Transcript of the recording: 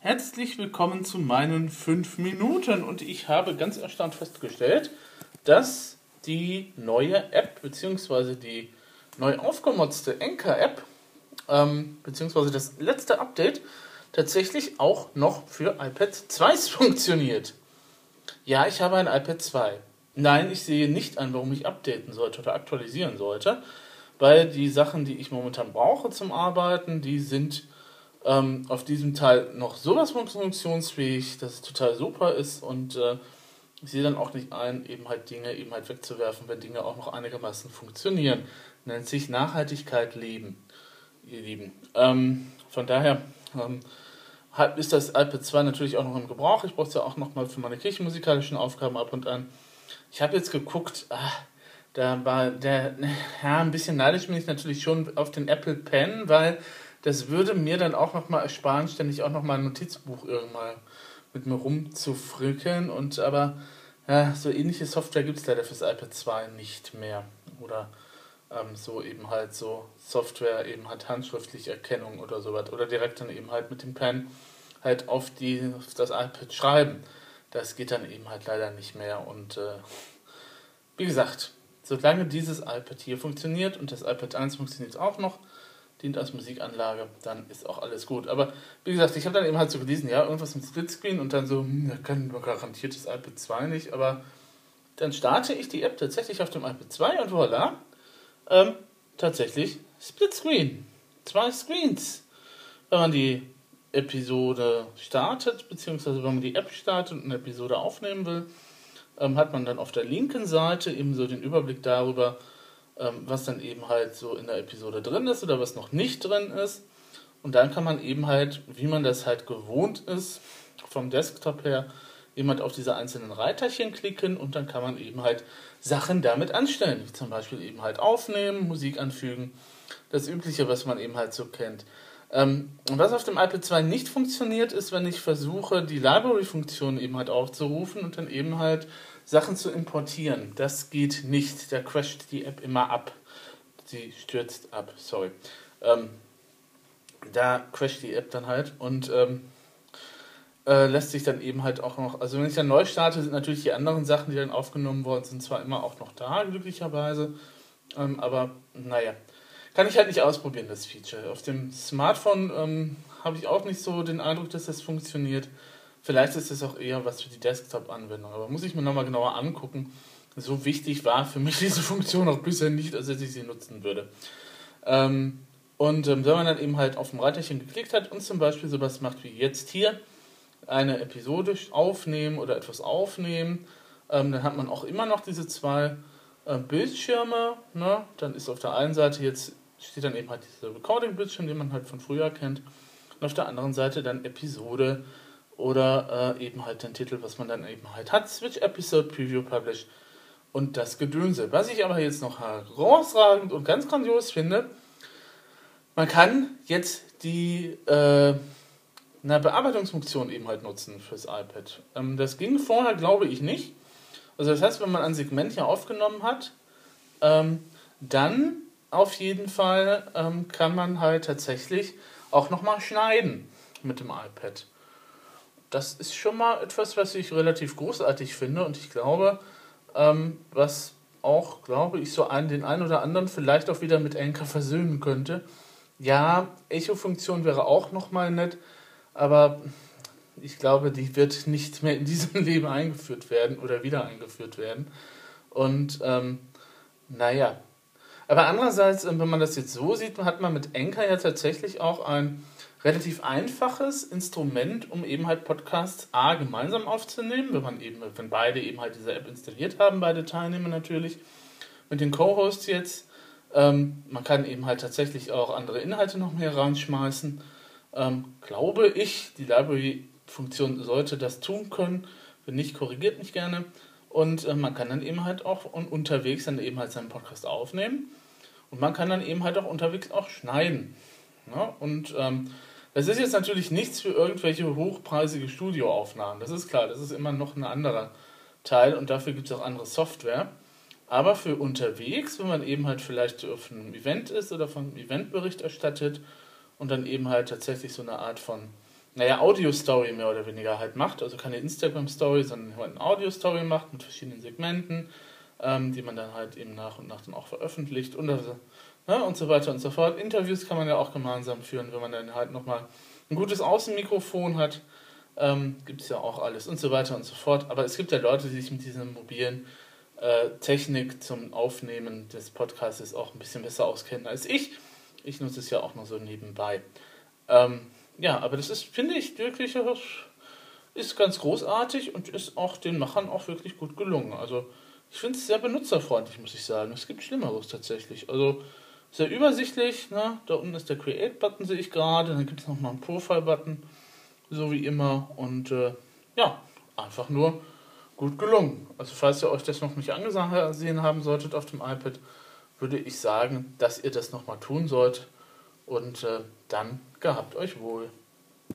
Herzlich willkommen zu meinen 5 Minuten und ich habe ganz erstaunt festgestellt, dass die neue App bzw. die neu aufgemotzte Anchor-App ähm, bzw. das letzte Update tatsächlich auch noch für iPad 2 funktioniert. Ja, ich habe ein iPad 2. Nein, ich sehe nicht ein, warum ich updaten sollte oder aktualisieren sollte, weil die Sachen, die ich momentan brauche zum Arbeiten, die sind ähm, auf diesem Teil noch sowas von funktionsfähig, dass es total super ist und äh, ich sehe dann auch nicht ein, eben halt Dinge eben halt wegzuwerfen, wenn Dinge auch noch einigermaßen funktionieren. Nennt sich Nachhaltigkeit leben, ihr Lieben. Ähm, von daher ähm, ist das iPad 2 natürlich auch noch im Gebrauch. Ich brauche es ja auch noch mal für meine kirchenmusikalischen Aufgaben ab und an. Ich habe jetzt geguckt, ach, da war der, ja, ein bisschen neidisch bin ich natürlich schon auf den Apple Pen, weil das würde mir dann auch nochmal ersparen, ständig auch nochmal ein Notizbuch irgendwann mit mir rumzufrickeln. Und aber ja, so ähnliche Software gibt es leider fürs iPad 2 nicht mehr. Oder ähm, so eben halt so Software, eben halt handschriftliche Erkennung oder sowas. Oder direkt dann eben halt mit dem Pen halt auf, die, auf das iPad schreiben. Das geht dann eben halt leider nicht mehr. Und äh, wie gesagt, solange dieses iPad hier funktioniert und das iPad 1 funktioniert auch noch, dient als Musikanlage, dann ist auch alles gut. Aber wie gesagt, ich habe dann eben halt so gelesen, ja, irgendwas mit Splitscreen und dann so, hm, da kann man garantiert das iPad 2 nicht, aber dann starte ich die App tatsächlich auf dem iPad 2 und voilà, ähm, tatsächlich Splitscreen. Zwei Screens. Wenn man die Episode startet, beziehungsweise wenn man die App startet und eine Episode aufnehmen will, ähm, hat man dann auf der linken Seite eben so den Überblick darüber, ähm, was dann eben halt so in der Episode drin ist oder was noch nicht drin ist. Und dann kann man eben halt, wie man das halt gewohnt ist, vom Desktop her, eben halt auf diese einzelnen Reiterchen klicken und dann kann man eben halt Sachen damit anstellen, wie zum Beispiel eben halt aufnehmen, Musik anfügen, das Übliche, was man eben halt so kennt. Ähm, was auf dem iPad 2 nicht funktioniert, ist, wenn ich versuche, die Library-Funktion eben halt aufzurufen und dann eben halt Sachen zu importieren. Das geht nicht. Da crasht die App immer ab. Sie stürzt ab, sorry. Ähm, da crasht die App dann halt und ähm, äh, lässt sich dann eben halt auch noch, also wenn ich dann neu starte, sind natürlich die anderen Sachen, die dann aufgenommen worden sind, zwar immer auch noch da, glücklicherweise, ähm, aber naja, kann ich halt nicht ausprobieren, das Feature. Auf dem Smartphone ähm, habe ich auch nicht so den Eindruck, dass das funktioniert. Vielleicht ist es auch eher was für die Desktop-Anwendung, aber muss ich mir nochmal genauer angucken. So wichtig war für mich diese Funktion auch bisher nicht, als dass ich sie nutzen würde. Ähm, und ähm, wenn man dann eben halt auf dem Reiterchen geklickt hat und zum Beispiel sowas macht wie jetzt hier, eine Episode aufnehmen oder etwas aufnehmen, ähm, dann hat man auch immer noch diese zwei äh, Bildschirme. Ne? Dann ist auf der einen Seite jetzt, steht dann eben halt dieser Recording-Bildschirm, den man halt von früher kennt. Und auf der anderen Seite dann Episode oder äh, eben halt den Titel, was man dann eben halt hat, Switch Episode Preview Publish und das Gedönse. Was ich aber jetzt noch herausragend und ganz grandios finde, man kann jetzt die äh, eine Bearbeitungsfunktion eben halt nutzen fürs iPad. Ähm, das ging vorher, glaube ich, nicht. Also das heißt, wenn man ein Segment hier aufgenommen hat, ähm, dann auf jeden Fall ähm, kann man halt tatsächlich auch nochmal schneiden mit dem iPad das ist schon mal etwas, was ich relativ großartig finde und ich glaube, ähm, was auch, glaube ich, so einen, den einen oder anderen vielleicht auch wieder mit Anchor versöhnen könnte. Ja, Echo-Funktion wäre auch nochmal nett, aber ich glaube, die wird nicht mehr in diesem Leben eingeführt werden oder wieder eingeführt werden. Und ähm, naja. Aber andererseits, wenn man das jetzt so sieht, hat man mit Anchor ja tatsächlich auch ein relativ einfaches Instrument, um eben halt Podcasts A gemeinsam aufzunehmen, wenn man eben, wenn beide eben halt diese App installiert haben, beide Teilnehmer natürlich. Mit den Co-Hosts jetzt. Ähm, man kann eben halt tatsächlich auch andere Inhalte noch mehr reinschmeißen. Ähm, glaube ich, die Library-Funktion sollte das tun können. Wenn nicht, korrigiert mich gerne. Und äh, man kann dann eben halt auch unterwegs dann eben halt seinen Podcast aufnehmen. Und man kann dann eben halt auch unterwegs auch schneiden. Ja? Und ähm, das ist jetzt natürlich nichts für irgendwelche hochpreisige Studioaufnahmen. Das ist klar, das ist immer noch ein anderer Teil und dafür gibt es auch andere Software. Aber für unterwegs, wenn man eben halt vielleicht auf einem Event ist oder von einem Eventbericht erstattet und dann eben halt tatsächlich so eine Art von naja, Audio-Story mehr oder weniger halt macht. Also keine Instagram-Story, sondern halt eine Audio-Story macht mit verschiedenen Segmenten, ähm, die man dann halt eben nach und nach dann auch veröffentlicht und, also, ne, und so weiter und so fort. Interviews kann man ja auch gemeinsam führen, wenn man dann halt nochmal ein gutes Außenmikrofon hat. Ähm, gibt es ja auch alles und so weiter und so fort. Aber es gibt ja Leute, die sich mit dieser mobilen äh, Technik zum Aufnehmen des Podcasts auch ein bisschen besser auskennen als ich. Ich nutze es ja auch nur so nebenbei. Ähm, ja, aber das ist, finde ich, wirklich ist ganz großartig und ist auch den Machern auch wirklich gut gelungen. Also ich finde es sehr benutzerfreundlich, muss ich sagen. Es gibt Schlimmeres tatsächlich. Also sehr übersichtlich. Ne? Da unten ist der Create-Button, sehe ich gerade. Dann gibt es noch mal einen Profile-Button, so wie immer. Und äh, ja, einfach nur gut gelungen. Also falls ihr euch das noch nicht angesehen haben solltet auf dem iPad, würde ich sagen, dass ihr das nochmal tun sollt. Und äh, dann gehabt euch wohl.